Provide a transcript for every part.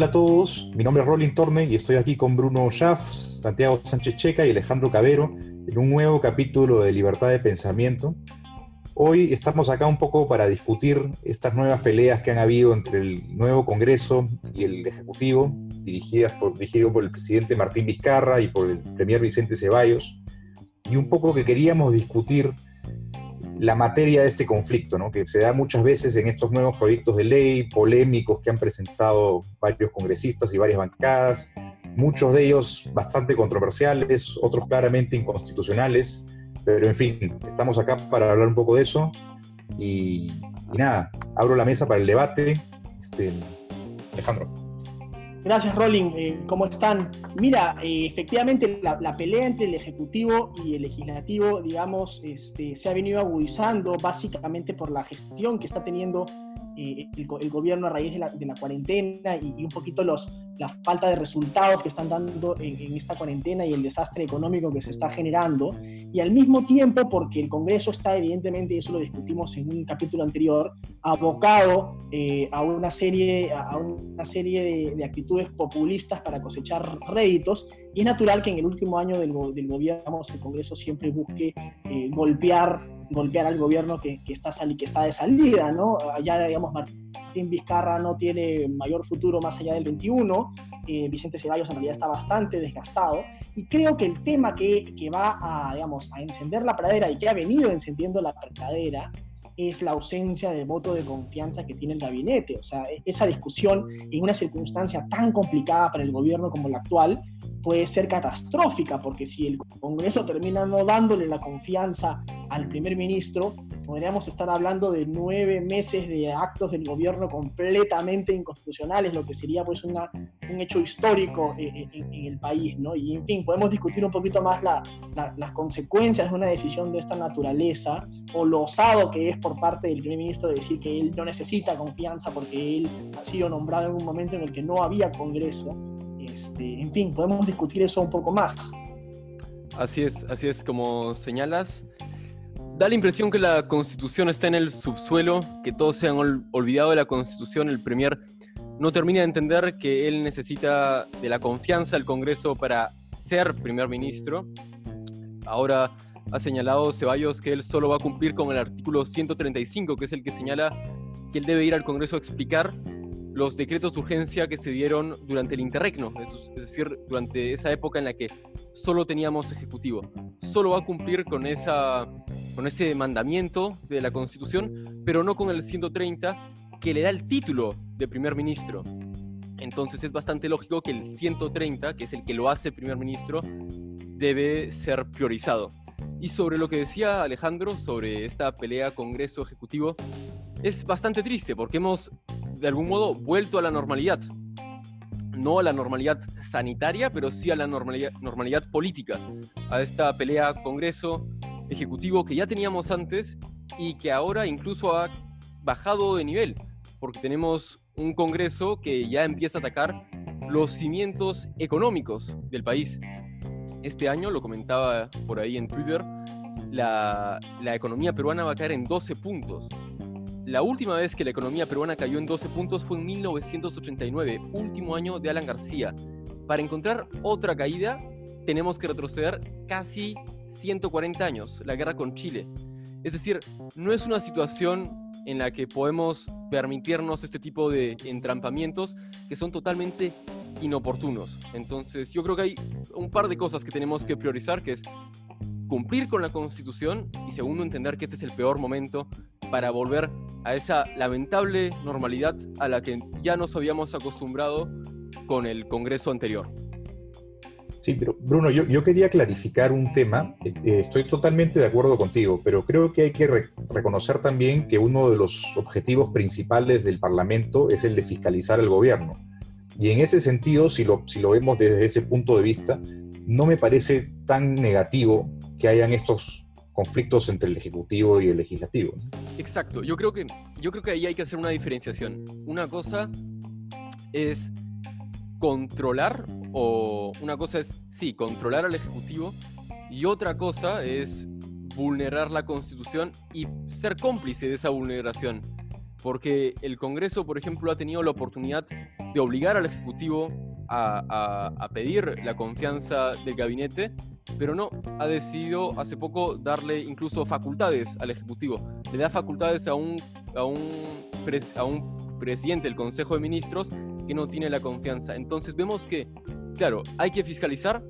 Hola a todos, mi nombre es Rolling Torne y estoy aquí con Bruno Schaff, Santiago Sánchez Checa y Alejandro Cabero en un nuevo capítulo de Libertad de Pensamiento. Hoy estamos acá un poco para discutir estas nuevas peleas que han habido entre el nuevo Congreso y el Ejecutivo, dirigidas por, dirigido por el presidente Martín Vizcarra y por el premier Vicente Ceballos, y un poco que queríamos discutir la materia de este conflicto, ¿no? que se da muchas veces en estos nuevos proyectos de ley polémicos que han presentado varios congresistas y varias bancadas, muchos de ellos bastante controversiales, otros claramente inconstitucionales, pero en fin, estamos acá para hablar un poco de eso y, nada, abro la mesa para el debate. Este, Alejandro. Gracias, Rolling. Eh, ¿Cómo están? Mira, eh, efectivamente la, pelea entre el Ejecutivo y el Legislativo, digamos, este, se ha venido agudizando básicamente por la gestión que está teniendo eh, el, gobierno a raíz de la, cuarentena y, un poquito los, la falta de resultados que están dando en, esta cuarentena y el desastre económico que se está generando. Y al mismo tiempo, porque el Congreso está evidentemente, y eso lo discutimos en un capítulo anterior, abocado eh, a una serie, a una serie de, actitudes populistas para cosechar réditos. Y es natural que en el último año del, del gobierno el Congreso siempre busque eh, golpear golpear al gobierno que, que, está que está de salida. Allá, digamos, Martín Vizcarra no tiene mayor futuro más allá del 21, eh, Vicente Ceballos en realidad está bastante desgastado, y creo que el tema que, que va a, a encender la pradera y que ha venido encendiendo la pradera es la ausencia de voto de confianza que tiene el gabinete. O sea, esa discusión en una circunstancia tan complicada para el gobierno como la actual puede ser catastrófica, porque si el Congreso termina no dándole la confianza al primer ministro, podríamos estar hablando de nueve meses de actos del gobierno completamente inconstitucionales, lo que sería pues una, un hecho histórico en, el país, ¿no? Y en fin, podemos discutir un poquito más las consecuencias de una decisión de esta naturaleza, o lo osado que es por parte del primer ministro de decir que él no necesita confianza porque él ha sido nombrado en un momento en el que no había Congreso. Este, en fin, podemos discutir eso un poco más. Así es, así es como señalas. Da la impresión que la constitución está en el subsuelo, que todos se han olvidado de la constitución. El premier no termina de entender que él necesita de la confianza del Congreso para ser primer ministro. Ahora ha señalado Ceballos que él solo va a cumplir con el artículo 135, que es el que señala que él debe ir al Congreso a explicar los decretos de urgencia que se dieron durante el interregno, es decir, durante esa época en la que solo teníamos ejecutivo. Solo va a cumplir con, esa, con ese mandamiento de la Constitución, pero no con el 130 que le da el título de primer ministro. Entonces es bastante lógico que el 130, que es el que lo hace primer ministro, debe ser priorizado. Y sobre lo que decía Alejandro sobre esta pelea Congreso-Ejecutivo, es bastante triste porque hemos de algún modo vuelto a la normalidad. No a la normalidad sanitaria, pero sí a la normalidad, normalidad política. A esta pelea Congreso-Ejecutivo que ya teníamos antes y que ahora incluso ha bajado de nivel, porque tenemos un Congreso que ya empieza a atacar los cimientos económicos del país. Este año, lo comentaba por ahí en Twitter, la, la economía peruana va a caer en 12 puntos la última vez que la economía peruana cayó en 12 puntos fue en 1989, último año de Alan García. Para encontrar otra caída, tenemos que retroceder casi 140 años, la guerra con Chile. Es decir, no es una situación en la que podemos permitirnos este tipo de entrampamientos que son totalmente inoportunos. Entonces, yo creo que hay un par de cosas que tenemos que priorizar, que es cumplir con la Constitución y segundo, entender que este es el peor momento para volver a esa lamentable normalidad a la que ya nos habíamos acostumbrado con el Congreso anterior. Sí, pero Bruno, yo, quería clarificar un tema. Eh, estoy totalmente de acuerdo contigo, pero creo que hay que reconocer también que uno de los objetivos principales del Parlamento es el de fiscalizar el gobierno. Y en ese sentido, si lo, si lo vemos desde ese punto de vista, no me parece tan negativo que hayan estos conflictos entre el ejecutivo y el legislativo. Exacto, yo creo que yo creo que ahí hay que hacer una diferenciación. Una cosa es controlar o una cosa es sí, controlar al ejecutivo y otra cosa es vulnerar la Constitución y ser cómplice de esa vulneración. porque el Congreso, por ejemplo, ha tenido la oportunidad de obligar al Ejecutivo a, pedir la confianza del gabinete, pero no, ha decidido hace poco darle incluso facultades al Ejecutivo. Le da facultades a un, a un, a un presidente del Consejo de Ministros que no tiene la confianza. Entonces vemos que, claro, hay que fiscalizar,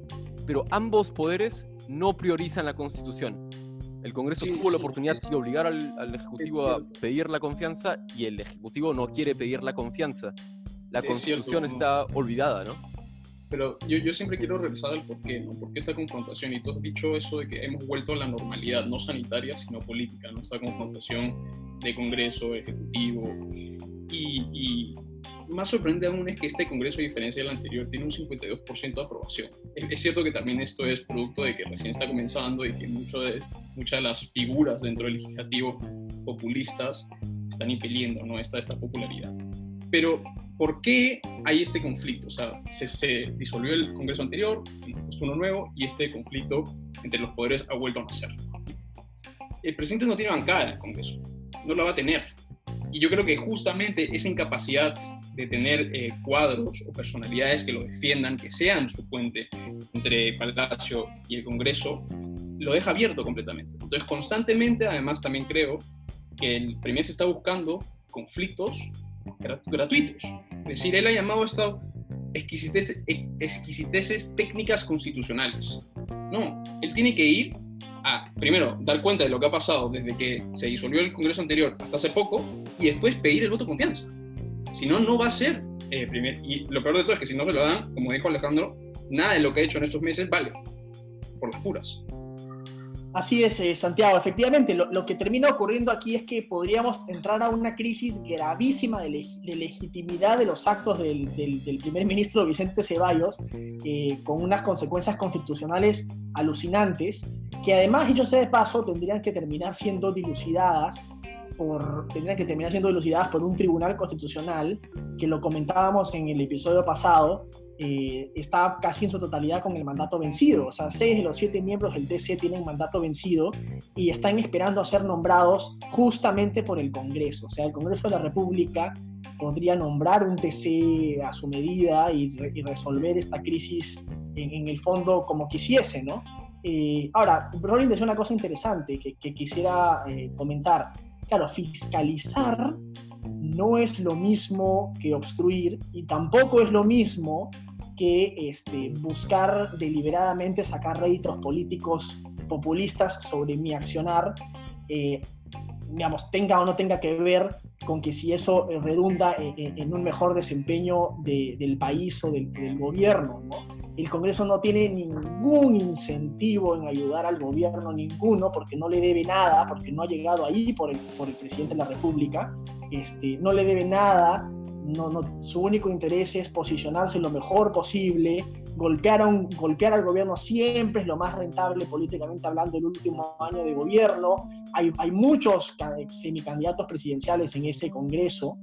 pero ambos poderes no priorizan la Constitución. El Congreso tuvo la oportunidad de obligar al, Ejecutivo a pedir la confianza y el Ejecutivo no quiere pedir la confianza. La Constitución está olvidada, ¿no? Pero yo, yo, siempre quiero regresar al por qué, ¿no? ¿Por qué esta confrontación? Y tú has dicho eso de que hemos vuelto a la normalidad, no sanitaria, sino política, ¿no? Esta confrontación de Congreso, Ejecutivo. Y, y, más sorprendente aún es que este Congreso, a diferencia del anterior, tiene un 52% de aprobación. Es, cierto que también esto es producto de que recién está comenzando y que mucho de, muchas de las figuras dentro del legislativo populistas están impeliendo ¿no? esta, esta popularidad. Pero, ¿por qué hay este conflicto? O sea, se, disolvió el Congreso anterior, puesto uno nuevo, y este conflicto entre los poderes ha vuelto a nacer. El presidente no tiene bancada en el Congreso, no la va a tener. Y yo creo que justamente esa incapacidad de tener eh, cuadros o personalidades que lo defiendan, que sean su puente entre Palacio y el Congreso, lo deja abierto completamente. Entonces, constantemente, además, también creo que el Premier se está buscando conflictos gratuitos. Es decir, él ha llamado esto exquisiteces, exquisiteces técnicas constitucionales. No, él tiene que ir a, primero, dar cuenta de lo que ha pasado desde que se disolvió el Congreso anterior hasta hace poco y después pedir el voto de confianza. Si no, no va a ser eh, primer. Y lo peor de todo es que si no se lo dan, como dijo Alejandro, nada de lo que ha hecho en estos meses vale, por las puras. Así es, eh, Santiago. Efectivamente, lo, que termina ocurriendo aquí es que podríamos entrar a una crisis gravísima de, legitimidad de los actos del, primer ministro Vicente Ceballos, eh, con unas consecuencias constitucionales alucinantes, que además, y yo sé de paso, tendrían que terminar siendo dilucidadas por, tendrían que terminar siendo dilucidadas por un tribunal constitucional, que lo comentábamos en el episodio pasado, eh, está casi en su totalidad con el mandato vencido. O sea, seis de los siete miembros del TC tienen mandato vencido y están esperando a ser nombrados justamente por el Congreso. O sea, el Congreso de la República podría nombrar un TC a su medida y, resolver esta crisis en, el fondo como quisiese, ¿no? Eh, ahora, Rolling decía una cosa interesante que, quisiera eh, comentar claro, fiscalizar no es lo mismo que obstruir y tampoco es lo mismo que este, buscar deliberadamente sacar réditos políticos populistas sobre mi accionar, eh, digamos, tenga o no tenga que ver con que si eso redunda en, un mejor desempeño del país o del, del gobierno. ¿no? el Congreso no tiene ningún incentivo en ayudar al gobierno, ninguno, porque no le debe nada, porque no ha llegado ahí por el, por el presidente de la República, este, no le debe nada, su único interés es posicionarse lo mejor posible, golpear, golpear al gobierno siempre es lo más rentable políticamente hablando el último año de gobierno, hay, hay muchos semicandidatos presidenciales en ese Congreso,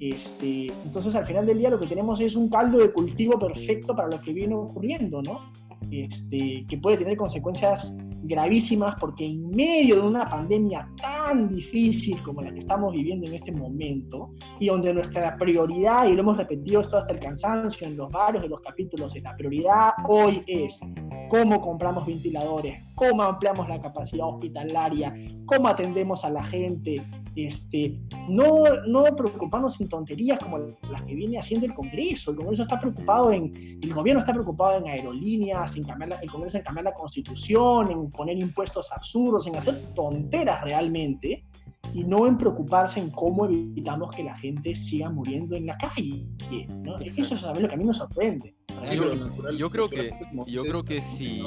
este, entonces, al final del día, lo que tenemos es un caldo de cultivo perfecto para lo que viene ocurriendo, ¿no? Este, que puede tener consecuencias gravísimas porque en medio de una pandemia tan difícil como la que estamos viviendo en este momento y donde nuestra prioridad, y lo hemos repetido esto hasta el cansancio en los varios de los capítulos, la prioridad hoy es cómo compramos ventiladores, cómo ampliamos la capacidad hospitalaria, cómo atendemos a la gente, este, no, no preocuparnos en tonterías como las que viene haciendo el Congreso. El Congreso está preocupado en, el gobierno está preocupado en aerolíneas, en cambiar el Congreso en cambiar la constitución, en poner impuestos absurdos, en hacer tonteras realmente y no en preocuparse en cómo evitamos que la gente siga muriendo en la calle. Eso es lo que a mí me sorprende. yo, creo que, yo creo que sí.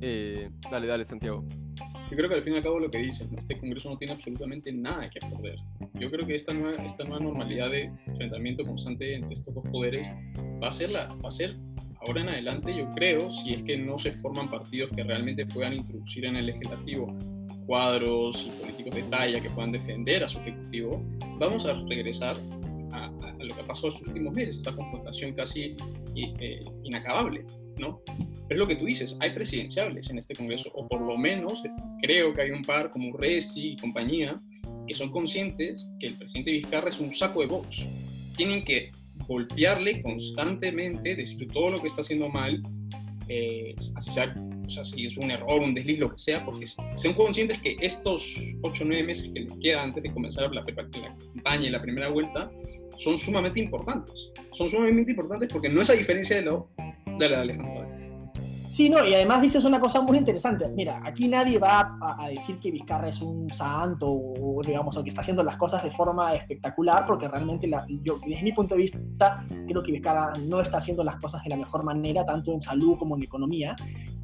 Eh, dale, dale, Santiago. Yo creo que al fin y al cabo lo que dicen, este Congreso no tiene absolutamente nada que perder. Yo creo que esta nueva, esta nueva normalidad de enfrentamiento constante entre estos dos poderes va a ser, la, va a ser ahora en adelante, yo creo, si es que no se forman partidos que realmente puedan introducir en el legislativo cuadros y políticos de talla que puedan defender a su ejecutivo, vamos a regresar a, lo que ha pasado en los últimos meses, esta confrontación casi eh, inacabable, ¿no? Pero es lo que tú dices, hay presidenciables en este Congreso, o por lo menos creo que hay un par como Resi y compañía, que son conscientes que el presidente Vizcarra es un saco de box. Tienen que golpearle constantemente, decir todo lo que está haciendo mal, eh, así sea, o sea, si es un error, un desliz, lo que sea, porque son conscientes que estos 8 o 9 meses que les quedan antes de comenzar la, la campaña y la primera vuelta son sumamente importantes. Son sumamente importantes porque no es a diferencia de, lo, de la de Alejandro Sí, no, y además dices una cosa muy interesante. Mira, aquí nadie va a, decir que Vizcarra es un santo o, digamos, o que está haciendo las cosas de forma espectacular, porque realmente, yo, desde mi punto de vista, creo que Vizcarra no está haciendo las cosas de la mejor manera, tanto en salud como en economía.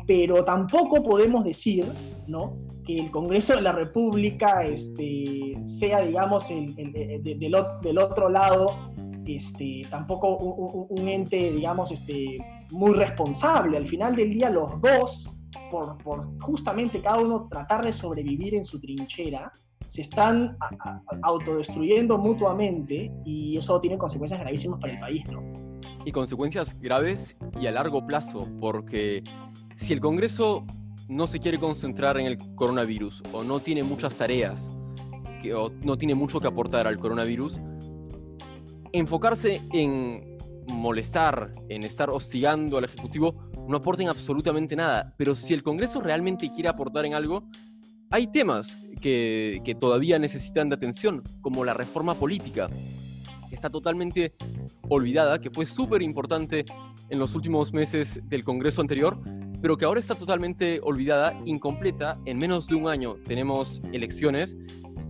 Pero tampoco podemos decir, ¿no? El Congreso de la República este, sea, digamos, el, del, otro lado, este, tampoco un, ente, digamos, este, muy responsable. Al final del día los dos, por justamente cada uno tratar de sobrevivir en su trinchera, se están autodestruyendo mutuamente y eso tiene consecuencias gravísimas para el país, ¿no? Y consecuencias graves y a largo plazo, porque si el Congreso no se quiere concentrar en el coronavirus o no tiene muchas tareas que, no tiene mucho que aportar al coronavirus, enfocarse en molestar, en estar hostigando al Ejecutivo, no aporten absolutamente nada. Pero si el Congreso realmente quiere aportar en algo, hay temas que, que todavía necesitan de atención, como la reforma política, que está totalmente olvidada, que fue súper importante en los últimos meses del Congreso anterior, pero que ahora está totalmente olvidada, incompleta. En menos de un año tenemos elecciones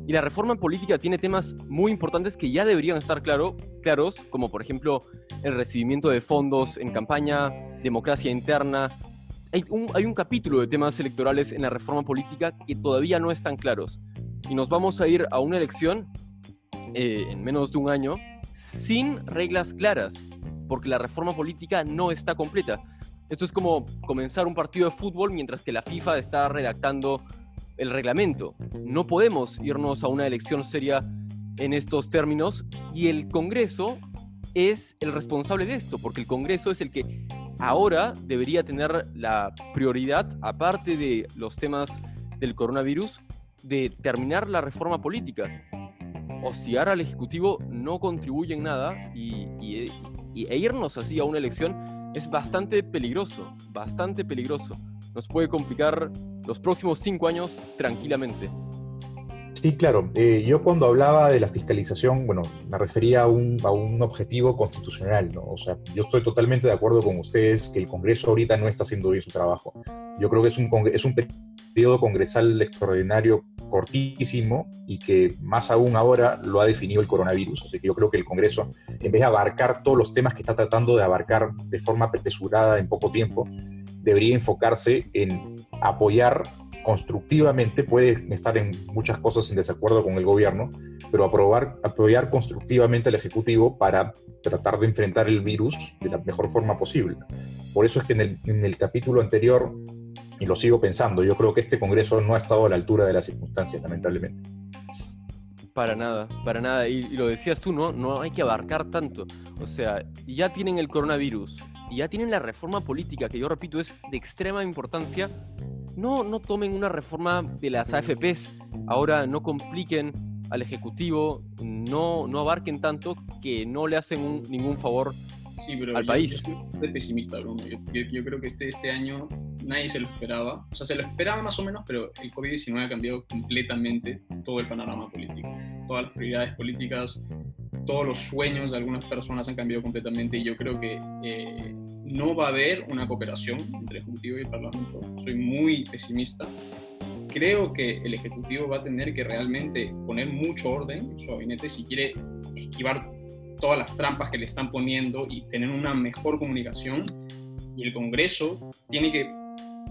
y la reforma política tiene temas muy importantes que ya deberían estar claro, claros, como por ejemplo el recibimiento de fondos en campaña, democracia interna. Hay un, capítulo de temas electorales en la reforma política que todavía no están claros. Y nos vamos a ir a una elección eh, en menos de un año sin reglas claras, porque la reforma política no está completa. Esto es como comenzar un partido de fútbol mientras que la FIFA está redactando el reglamento. No podemos irnos a una elección seria en estos términos y el Congreso es el responsable de esto, porque el Congreso es el que ahora debería tener la prioridad, aparte de los temas del coronavirus, de terminar la reforma política. Hostigar al Ejecutivo no contribuye en nada y, e irnos así a una elección es bastante peligroso, bastante peligroso. Nos puede complicar los próximos cinco años tranquilamente. Sí, claro. Eh, yo cuando hablaba de la fiscalización, bueno, me refería a un, a un, objetivo constitucional, ¿no? O sea, yo estoy totalmente de acuerdo con ustedes que el Congreso ahorita no está haciendo bien su trabajo. Yo creo que es un, es un periodo congresal extraordinario cortísimo y que más aún ahora lo ha definido el coronavirus. Así que yo creo que el Congreso, en vez de abarcar todos los temas que está tratando de abarcar de forma apresurada en poco tiempo, debería enfocarse en apoyar constructivamente, puede estar en muchas cosas en desacuerdo con el gobierno, pero aprobar, apoyar constructivamente al Ejecutivo para tratar de enfrentar el virus de la mejor forma posible. Por eso es que en el, en el capítulo anterior, y lo sigo pensando, yo creo que este Congreso no ha estado a la altura de las circunstancias, lamentablemente. Para nada, para nada. Y, y, lo decías tú, ¿no? No hay que abarcar tanto. O sea, ya tienen el coronavirus, y ya tienen la reforma política, que yo repito es de extrema importancia, no, no tomen una reforma de las AFPs, ahora no compliquen al Ejecutivo, no, no abarquen tanto que no le hacen ningún favor sí, pero al país. Yo soy pesimista, Bruno. Yo, creo que este, este año nadie se lo esperaba. O sea, se lo esperaba más o menos, pero el COVID-19 ha cambiado completamente todo el panorama político. Todas las prioridades políticas, todos los sueños de algunas personas han cambiado completamente y yo creo que eh, no va a haber una cooperación entre el Ejecutivo y el Parlamento. Soy muy pesimista. Creo que el Ejecutivo va a tener que realmente poner mucho orden en su gabinete si quiere esquivar todas las trampas que le están poniendo y tener una mejor comunicación. Y el Congreso tiene que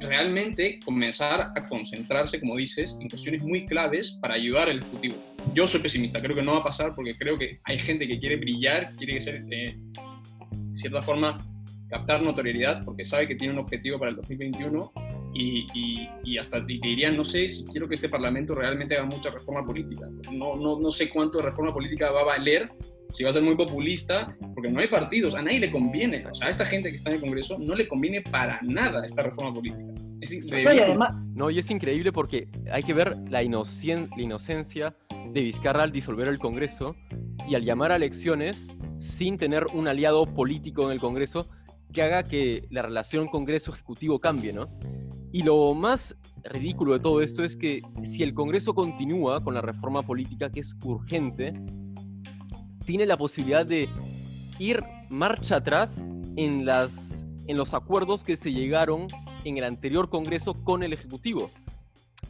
realmente comenzar a concentrarse, como dices, en cuestiones muy claves para ayudar al Ejecutivo. Yo soy pesimista, creo que no va a pasar porque creo que hay gente que quiere brillar, quiere ser, de cierta forma, captar notoriedad porque sabe que tiene un objetivo para el 2021 y, y, hasta te dirían, no sé si quiero que este Parlamento realmente haga mucha reforma política. No, no, no sé cuánto de reforma política va a valer, si va a ser muy populista, porque no hay partidos, a nadie le conviene, o sea, a esta gente que está en el Congreso no le conviene para nada esta reforma política. Es No, y además, No, y es increíble porque hay que ver la, inocien- la inocencia de Vizcarra al disolver el Congreso y al llamar a elecciones sin tener un aliado político en el Congreso que haga que la relación Congreso-Ejecutivo cambie, ¿no? Y lo más ridículo de todo esto es que si el Congreso continúa con la reforma política, que es urgente, tiene la posibilidad de ir marcha atrás en, las, en los acuerdos que se llegaron en el anterior Congreso con el Ejecutivo.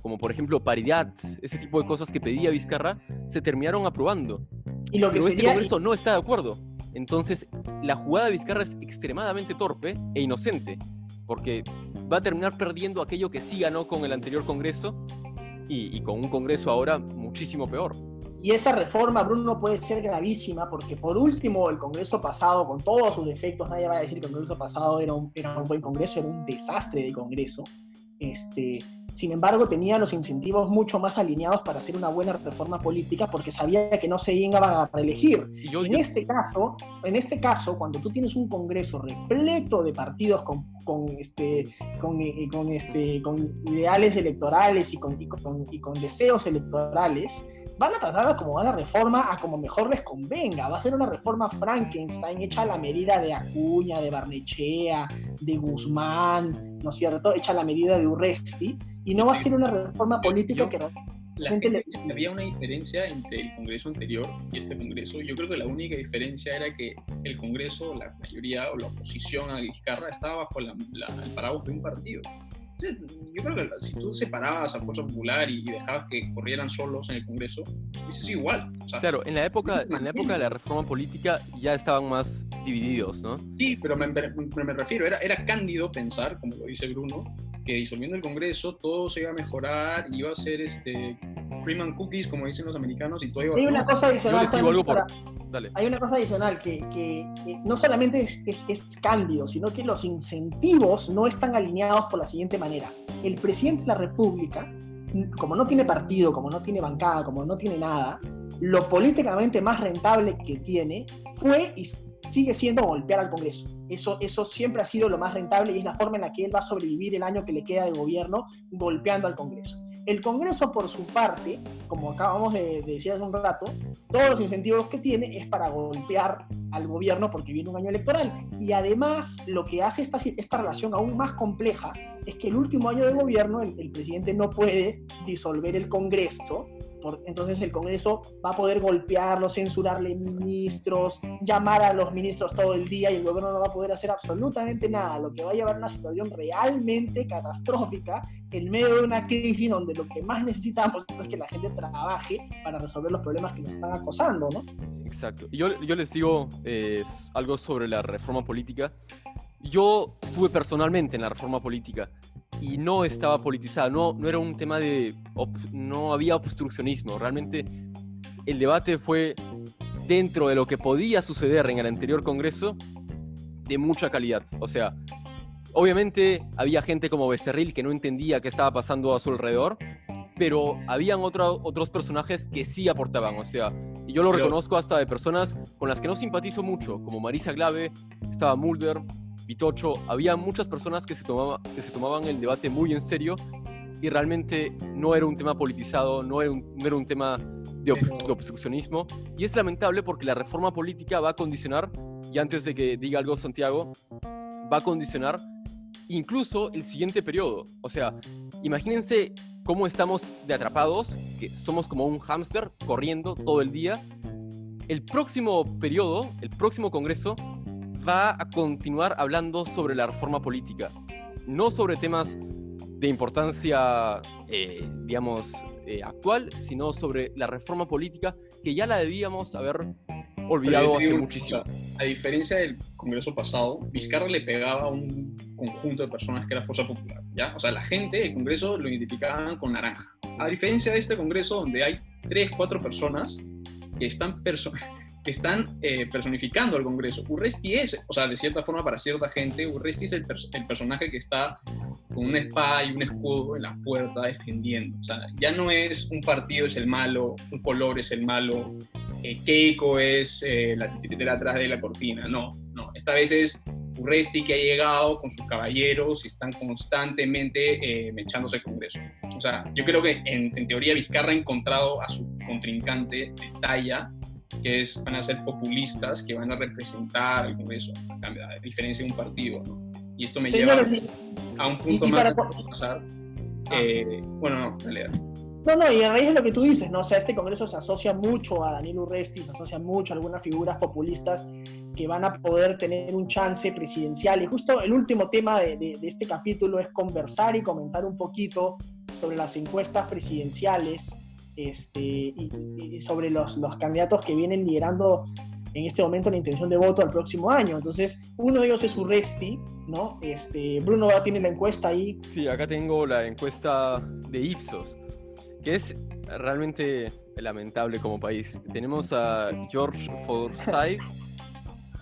Como por ejemplo paridad, ese tipo de cosas que pedía Vizcarra, se terminaron aprobando. y lo que Pero este Congreso no está de acuerdo. Entonces, la jugada de Vizcarra es extremadamente torpe e inocente, porque va a terminar perdiendo aquello que sí ganó con el anterior Congreso y, y con un Congreso ahora muchísimo peor. Y esa reforma, Bruno, puede ser gravísima porque, por último, el Congreso pasado, con todos sus defectos, nadie va a decir que el Congreso pasado era un, era un buen Congreso, era un desastre de Congreso. Este, sin embargo, tenía los incentivos mucho más alineados para hacer una buena reforma política porque sabía que no se iban a reelegir. Yo, En yo- este caso, en este caso, cuando tú tienes un Congreso repleto de partidos con, con, este, con, eh, con, este, con ideales electorales y con, y, con, y con deseos electorales, van a tratar de acomodar la reforma a como mejor les convenga. Va a ser una reforma Frankenstein hecha a la medida de Acuña, de Barnechea, de Guzmán, ¿no es cierto? Hecha a la medida de Urresti. Y no va a ser una reforma política yo- que La gente le- había una diferencia entre el Congreso anterior y este Congreso. Yo creo que la única diferencia era que el Congreso, la mayoría o la oposición a Vizcarra estaba bajo la- la- el paraguas de un partido. Yo creo que si tú separabas a Fuerza Popular y, dejabas que corrieran solos en el Congreso, eso es igual. O sea, claro, en la, época, en la época de la reforma política ya estaban más divididos, ¿no? Sí, pero me, me- me refiero, era, era cándido pensar, como lo dice Bruno, que disolviendo el Congreso todo se iba a mejorar, iba a ser este cream and cookies, como dicen los americanos, y todo iba Hay una cosa Yo adicional. les digo algo solamente por... para- Hay una cosa adicional que, no solamente es, es, sino que los incentivos no están alineados por la siguiente manera. El presidente de la República, como no tiene partido, como no tiene bancada, como no tiene nada, lo políticamente más rentable que tiene fue y sigue siendo golpear al Congreso. Eso, eso siempre ha sido lo más rentable y es la forma en la que él va a sobrevivir el año que le queda de gobierno golpeando al Congreso. El Congreso, por su parte, como acabamos de, de decir hace un rato, todos los incentivos que tiene es para golpear al gobierno porque viene un año electoral. Y además, lo que hace esta, esta relación aún más compleja es que el último año de gobierno el presidente no puede disolver el Congreso. Por, entonces el Congreso va a poder golpearlo, censurarle ministros, llamar a los ministros todo el día y el gobierno no va a poder hacer absolutamente nada, lo que va a llevar a una situación realmente catastrófica en medio de una crisis donde lo que más necesitamos es que la gente trabaje para resolver los problemas que nos están acosando, ¿no? Exacto. Yo, yo les digo eh, algo sobre la reforma política. Yo estuve personalmente en la reforma política y no estaba politizada, no, no era un tema de... no había obstruccionismo, realmente el debate fue dentro de lo que podía suceder en el anterior Congreso de mucha calidad. O sea, obviamente había gente como Becerril que no entendía qué estaba pasando a su alrededor, pero habían otro- otros personajes que sí aportaban, o sea, y yo lo Pero- reconozco hasta de personas con las que no simpatizo mucho, como Marisa Glave, estaba Mulder, Vitocho, había muchas personas que se, tomaba, que se tomaban el debate muy en serio y realmente no era un tema politizado, no era un, no era un tema de, ob- de obstruccionismo, y es lamentable porque la reforma política va a condicionar, y antes de que diga algo Santiago, va a condicionar incluso el siguiente periodo. O sea, imagínense cómo estamos de atrapados, que somos como un hámster corriendo todo el día. El próximo periodo, el próximo Congreso, va a continuar hablando sobre la reforma política, no sobre temas de importancia, eh, digamos, eh, actual, sino sobre la reforma política que ya la debíamos haber olvidado hace muchísimo. a diferencia del Congreso pasado, Vizcarra le pegaba a un conjunto de personas que era Fuerza Popular, ¿ya? O sea, la gente, el Congreso lo identificaban con naranja. A diferencia de este Congreso donde hay tres, cuatro personas que están, perso- están eh, personificando al Congreso. Urresti es, o sea, de cierta forma para cierta gente, Urresti es el, pers- el personaje que está con una espada y un escudo en la puerta defendiendo. O sea, ya no es un partido es el malo, un color es el malo, eh, Keiko es eh, la titiritera atrás de la cortina. No, no. Esta vez es Urresti que ha llegado con sus caballeros y están constantemente eh, mechándose el Congreso. O sea, yo creo que en, en, teoría Vizcarra ha encontrado a su contrincante de talla, que es, van a ser populistas, que van a representar el Congreso, a diferencia de un partido. ¿no? Y esto me lleva a un punto más para... pasar. Ah. Eh, bueno, no, en. No, no, y a raíz de lo que tú dices, ¿no? O sea, este Congreso se asocia mucho a Daniel Urresti, se asocia mucho a algunas figuras populistas que van a poder tener un chance presidencial. Y justo el último tema de, de, de este capítulo es conversar y comentar un poquito sobre las encuestas presidenciales este, sobre los, los, candidatos que vienen liderando en este momento la intención de voto al próximo año. Entonces, uno de ellos es Urresti, ¿no? Este, Bruno tiene la encuesta ahí. Sí, acá tengo la encuesta de Ipsos que es realmente lamentable como país. Tenemos a George Forsyth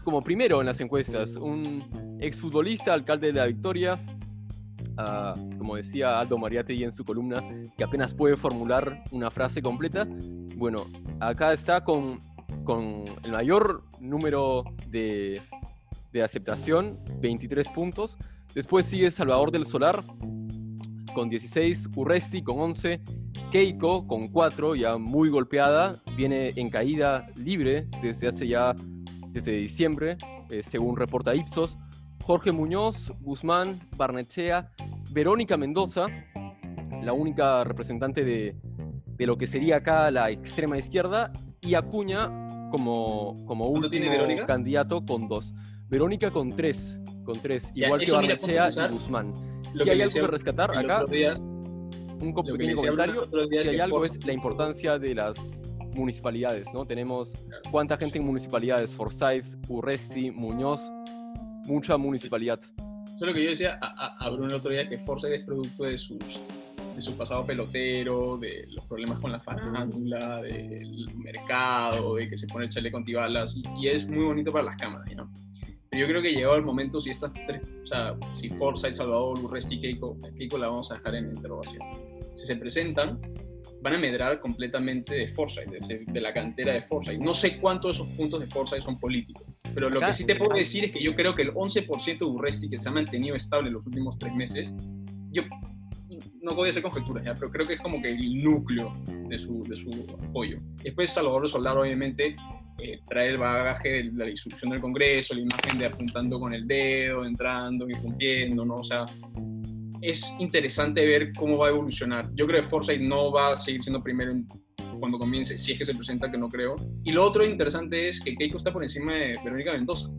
como primero en las encuestas, un exfutbolista, alcalde de la Victoria, como decía Aldo Mariategui en su columna, que apenas puede formular una frase completa. Bueno, acá está con, con el mayor número de, de aceptación, 23 puntos. Después sigue Salvador del Solar con 16, Urresti con 11, Keiko con 4, ya muy golpeada, viene en caída libre desde hace ya, desde diciembre, eh, según reporta Ipsos. Jorge Muñoz, Guzmán, Barnechea, Verónica Mendoza, la única representante de, de, lo que sería acá la extrema izquierda, y Acuña como, como último candidato con 2. Verónica con 3, con 3, igual que Barnechea y Guzmán. Si hay algo que rescatar acá, un pequeño comentario. Si hay algo es la importancia de las municipalidades, ¿no? Tenemos cuánta gente en municipalidades, Forsyth, Urresti, Muñoz, mucha municipalidad. Eso es lo que yo decía a, a Bruno el otro día, que Forsyth es producto de sus de su pasado pelotero, de los problemas con la farándula, del mercado, de que se pone el chaleco antibalas, y, y es muy bonito para las cámaras, ¿no? Pero yo creo que llegó el momento, si estas tres, o sea, si Forsyth, Salvador, Urresti y Keiko, Keiko la vamos a dejar en interrogación si se presentan, van a medrar completamente de Forsyth, de, de, la cantera de Forsyth. No sé cuántos de esos puntos de Forsyth son políticos, pero lo que sí te puedo decir es que yo creo que el 11% de Urresti que se ha mantenido estable en los últimos tres meses, yo no voy a hacer conjeturas ya, pero creo que es como que el núcleo de su, de su apoyo. Después Salvador Soldar, obviamente, eh, trae el bagaje de la disolución del Congreso, la imagen de apuntando con el dedo, entrando y cumpliendo, ¿no? O sea, es interesante ver cómo va a evolucionar. Yo creo que Forsyth no va a seguir siendo primero cuando comience, si es que se presenta, que no creo. Y lo otro interesante es que Keiko está por encima de Verónica Mendoza.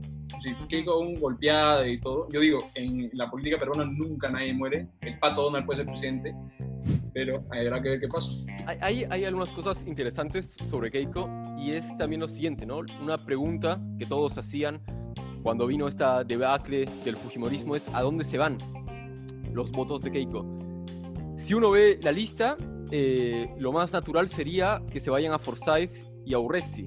Keiko un golpeada y todo. Yo digo, en la política peruana nunca nadie muere. El pato Donald puede ser presidente, pero habrá que ver qué pasa. Hay, hay algunas cosas interesantes sobre Keiko y es también lo siguiente, ¿no? Una pregunta que todos hacían cuando vino esta debacle del Fujimorismo es ¿a dónde se van? Los votos de Keiko. Si uno ve la lista, eh, lo más natural sería que se vayan a Forsyth y a Urresti.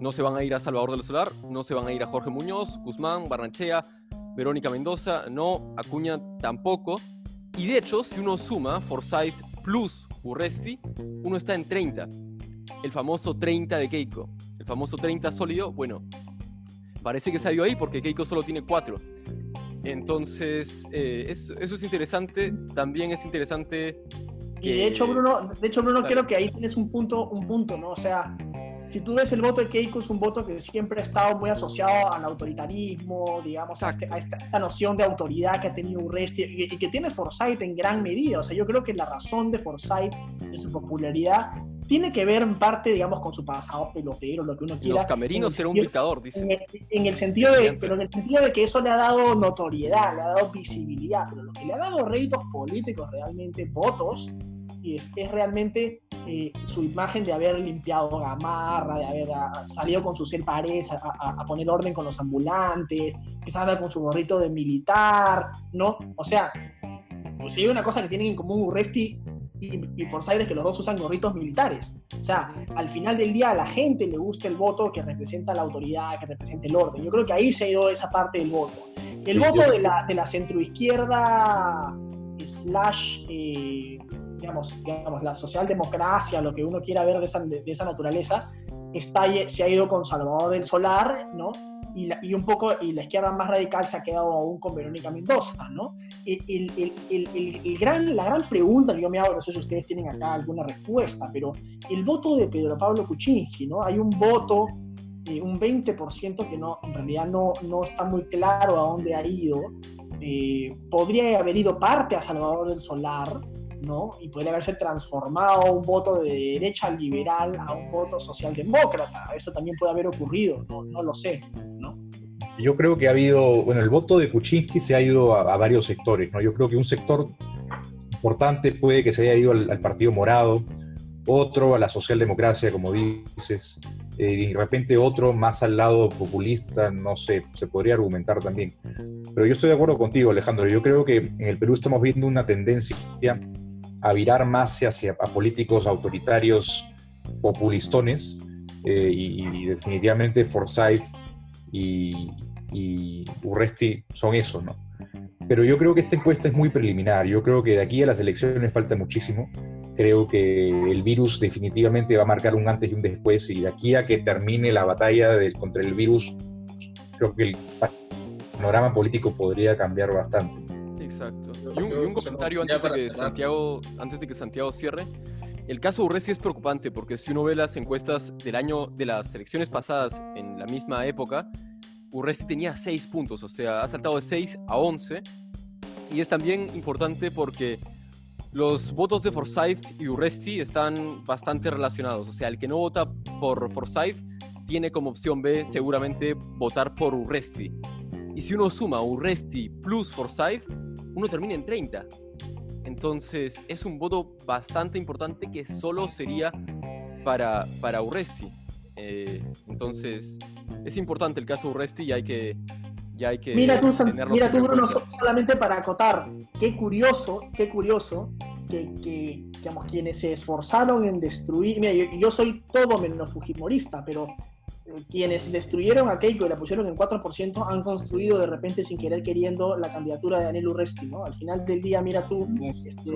No se van a ir a Salvador del Solar, no se van a ir a Jorge Muñoz, Guzmán, Barranchea, Verónica Mendoza, no, Acuña tampoco. Y de hecho, si uno suma Forsyth plus Urresti, uno está en 30. El famoso 30 de Keiko. El famoso 30 sólido, bueno, parece que salió ahí porque Keiko solo tiene 4. Entonces, eh, eso, es interesante. También es interesante. Y de hecho, Bruno, de hecho, Bruno, creo que ahí tienes un punto, un punto, ¿no? O sea, si tú ves el voto de Keiko, es un voto que siempre ha estado muy asociado al autoritarismo, digamos, a, este, esta, noción de autoridad que ha tenido Urresti y, y, que tiene Forsyth en gran medida. O sea, yo creo que la razón de Forsyth, de su popularidad, tiene que ver en parte, digamos, con su pasado pelotero, lo que uno quiera. Los camerinos era un dictador, dice. En el, sentido de, pero en el sentido de que eso le ha dado notoriedad, le ha dado visibilidad, pero lo que le ha dado réditos políticos, realmente votos, es, es realmente eh, su imagen de haber limpiado Gamarra, de haber a, salido con sus pares a, a, poner orden con los ambulantes, que salga con su gorrito de militar, ¿no? O sea, pues hay una cosa que tienen en común Urresti y, y Forsyth es que los dos usan gorritos militares. O sea, al final del día a la gente le gusta el voto que representa la autoridad, que representa el orden. Yo creo que ahí se ido esa parte del voto. El voto de la, de la centroizquierda slash, eh, digamos, digamos, la socialdemocracia, lo que uno quiera ver de esa, de, esa naturaleza, está, se ha ido con Salvador del Solar, ¿no? y, un poco y la izquierda más radical se ha quedado aún con Verónica Mendoza, ¿no? El, el, gran, la gran pregunta yo me hago, no sé si ustedes tienen acá alguna respuesta, pero el voto de Pedro Pablo Kuczynski, ¿no? Hay un voto, eh, un 20% que no, en realidad no, no está muy claro a dónde ha ido. Eh, podría haber ido parte a Salvador del Solar, ¿no? Y podría haberse transformado un voto de derecha liberal a un voto socialdemócrata. Eso también puede haber ocurrido, no, no lo sé, ¿no? Yo creo que ha habido, bueno, el voto de Kuczynski se ha ido a, varios sectores, ¿no? Yo creo que un sector importante puede que se haya ido al, Partido Morado, otro a la socialdemocracia, como dices, eh, y de repente otro más al lado populista, no sé, se podría argumentar también. Pero yo estoy de acuerdo contigo, Alejandro. Yo creo que en el Perú estamos viendo una tendencia a virar más hacia políticos autoritarios populistones eh, y, definitivamente Forsyth y, y, Urresti son eso, ¿no? Pero yo creo que esta encuesta es muy preliminar, yo creo que de aquí a las elecciones falta muchísimo, creo que el virus definitivamente va a marcar un antes y un después y de aquí a que termine la batalla contra el virus, creo que el panorama político podría cambiar bastante. Exacto. Y un, comentario antes de, que Santiago, antes de que Santiago cierre. El caso Urresti es preocupante porque si uno ve las encuestas del año de las elecciones pasadas en la misma época, Urresti tenía 6 puntos, o sea, ha saltado de 6 a 11. Y es también importante porque los votos de Forsyth y Urresti están bastante relacionados. O sea, el que no vota por Forsyth tiene como opción B seguramente votar por Urresti. Y si uno suma Urresti plus Forsyth, uno termina en 30. Entonces es un voto bastante importante que solo sería para, para Urresti. Eh, entonces es importante el caso Urresti y hay que, ya hay que mira tú, mira tú Bruno, solamente para acotar, qué curioso, qué curioso que, que digamos, quienes se esforzaron en destruir, mira, yo, yo soy todo menos fujimorista, pero quienes destruyeron a Keiko y la pusieron en 4% han construido de repente sin querer queriendo la candidatura de Daniel Urresti, ¿no? Al final del día, mira tú, este,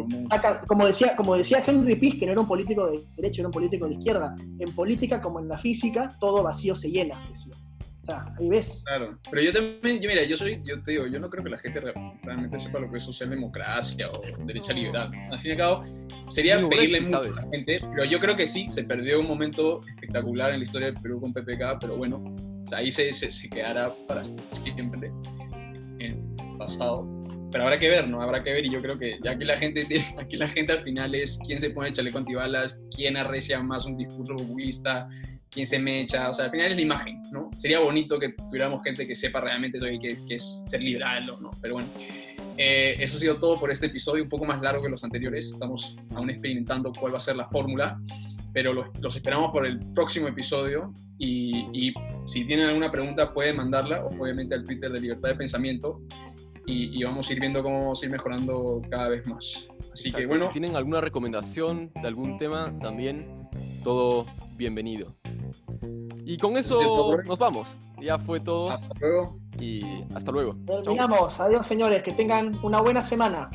como, decía, como decía Henry Piz, que no era un político de derecha, era un político de izquierda, en política como en la física, todo vacío se llena, decía. O sea, ahí ves. Claro, pero yo también, mira, yo soy, yo te digo, yo no creo que la gente realmente sepa lo que es socialdemocracia o derecha liberal. Al fin y al cabo, sería pedirle mucho a la gente, pero yo creo que sí, se perdió un momento espectacular en la historia del Perú con PPK, pero bueno, ahí se, se, quedará para siempre en el pasado. Pero habrá que ver, ¿no? Habrá que ver y yo creo que ya aquí la gente, aquí la gente al final es quién se pone el chaleco antibalas, quién arrecia más un discurso populista, quién se mecha, o sea, al final es la imagen, ¿no? Sería bonito que tuviéramos gente que sepa realmente que, es, que es ser liberal, ¿no? Pero bueno, eh, eso ha sido todo por este episodio, un poco más largo que los anteriores, estamos aún experimentando cuál va a ser la fórmula, pero los, esperamos por el próximo episodio y, y, si tienen alguna pregunta pueden mandarla, obviamente al Twitter de Libertad de Pensamiento. Y, y, vamos a ir viendo cómo vamos a ir mejorando cada vez más. Así que bueno. Si tienen alguna recomendación de algún tema, también todo bienvenido. Y con eso nos vamos. Ya fue todo. Hasta luego. Y hasta luego. Terminamos. Adiós, señores. Que tengan una buena semana.